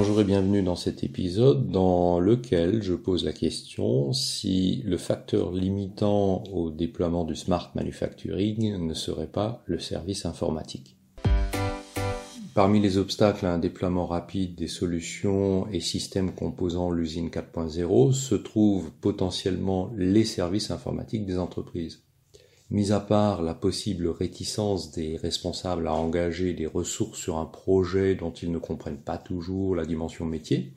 Bonjour et bienvenue dans cet épisode dans lequel je pose la question si le facteur limitant au déploiement du smart manufacturing ne serait pas le service informatique. Parmi les obstacles à un déploiement rapide des solutions et systèmes composant l'usine 4.0 se trouvent potentiellement les services informatiques des entreprises. Mis à part la possible réticence des responsables à engager des ressources sur un projet dont ils ne comprennent pas toujours la dimension métier,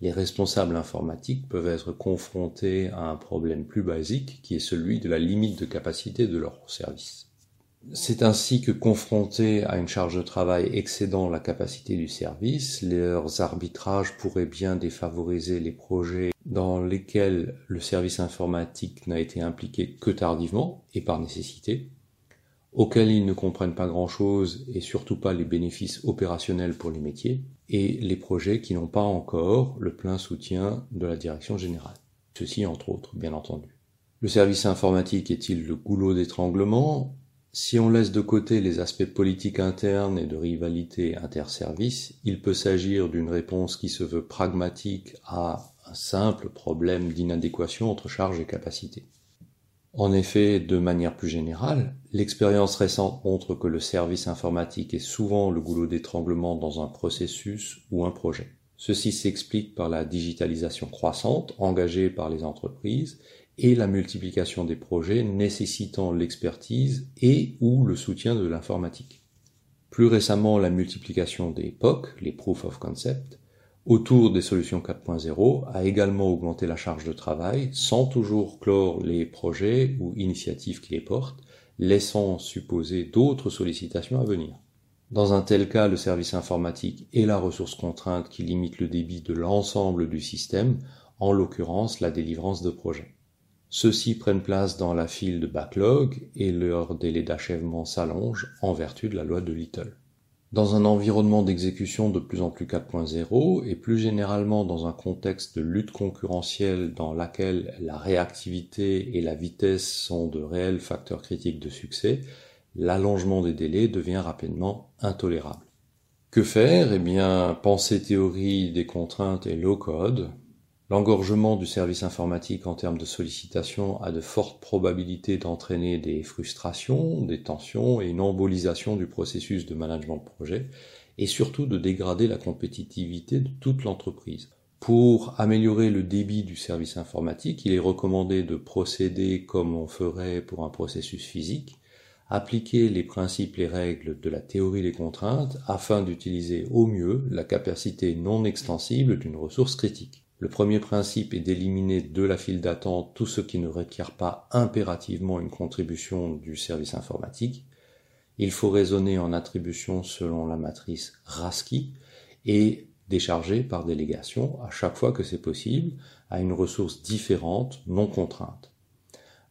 les responsables informatiques peuvent être confrontés à un problème plus basique qui est celui de la limite de capacité de leur service. C'est ainsi que confrontés à une charge de travail excédant la capacité du service, leurs arbitrages pourraient bien défavoriser les projets dans lesquels le service informatique n'a été impliqué que tardivement et par nécessité, auxquels ils ne comprennent pas grand-chose et surtout pas les bénéfices opérationnels pour les métiers, et les projets qui n'ont pas encore le plein soutien de la direction générale. Ceci entre autres, bien entendu. Le service informatique est-il le goulot d'étranglement? Si on laisse de côté les aspects politiques internes et de rivalité interservices, il peut s'agir d'une réponse qui se veut pragmatique à un simple problème d'inadéquation entre charge et capacité. En effet, de manière plus générale, l'expérience récente montre que le service informatique est souvent le goulot d'étranglement dans un processus ou un projet. Ceci s'explique par la digitalisation croissante engagée par les entreprises et la multiplication des projets nécessitant l'expertise et ou le soutien de l'informatique. Plus récemment, la multiplication des POC, les Proof of Concept, autour des solutions 4.0 a également augmenté la charge de travail sans toujours clore les projets ou initiatives qui les portent, laissant supposer d'autres sollicitations à venir. Dans un tel cas, le service informatique est la ressource contrainte qui limite le débit de l'ensemble du système, en l'occurrence la délivrance de projets. Ceux-ci prennent place dans la file de backlog et leur délai d'achèvement s'allonge en vertu de la loi de Little. Dans un environnement d'exécution de plus en plus 4.0 et plus généralement dans un contexte de lutte concurrentielle dans laquelle la réactivité et la vitesse sont de réels facteurs critiques de succès, l'allongement des délais devient rapidement intolérable. Que faire? Eh bien, penser théorie des contraintes et low code, L'engorgement du service informatique en termes de sollicitation a de fortes probabilités d'entraîner des frustrations, des tensions et une embolisation du processus de management de projet, et surtout de dégrader la compétitivité de toute l'entreprise. Pour améliorer le débit du service informatique, il est recommandé de procéder comme on ferait pour un processus physique, appliquer les principes et règles de la théorie des contraintes afin d'utiliser au mieux la capacité non extensible d'une ressource critique. Le premier principe est d'éliminer de la file d'attente tout ce qui ne requiert pas impérativement une contribution du service informatique. Il faut raisonner en attribution selon la matrice RASCI et décharger par délégation à chaque fois que c'est possible à une ressource différente, non contrainte.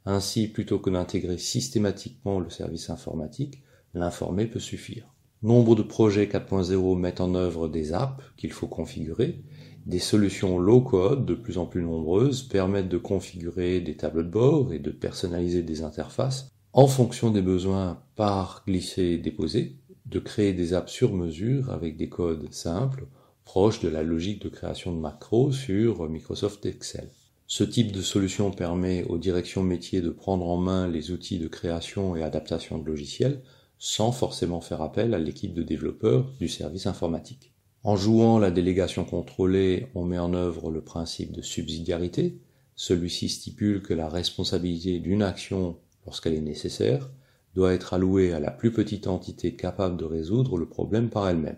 Ainsi, plutôt que d'intégrer systématiquement le service informatique, l'informé peut suffire. Nombre de projets 4.0 mettent en œuvre des apps qu'il faut configurer des solutions low-code de plus en plus nombreuses permettent de configurer des tableaux de bord et de personnaliser des interfaces en fonction des besoins par glisser-déposer, de créer des apps sur mesure avec des codes simples, proches de la logique de création de macros sur Microsoft Excel. Ce type de solution permet aux directions métiers de prendre en main les outils de création et adaptation de logiciels sans forcément faire appel à l'équipe de développeurs du service informatique. En jouant la délégation contrôlée, on met en œuvre le principe de subsidiarité. Celui-ci stipule que la responsabilité d'une action, lorsqu'elle est nécessaire, doit être allouée à la plus petite entité capable de résoudre le problème par elle-même.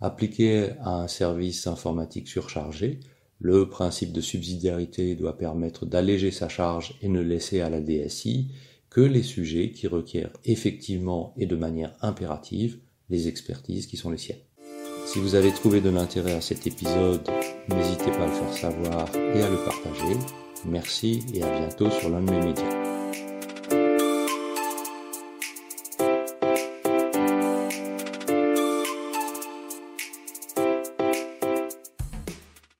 Appliqué à un service informatique surchargé, le principe de subsidiarité doit permettre d'alléger sa charge et ne laisser à la DSI que les sujets qui requièrent effectivement et de manière impérative les expertises qui sont les siennes. Si vous avez trouvé de l'intérêt à cet épisode, n'hésitez pas à le faire savoir et à le partager. Merci et à bientôt sur l'un de mes médias.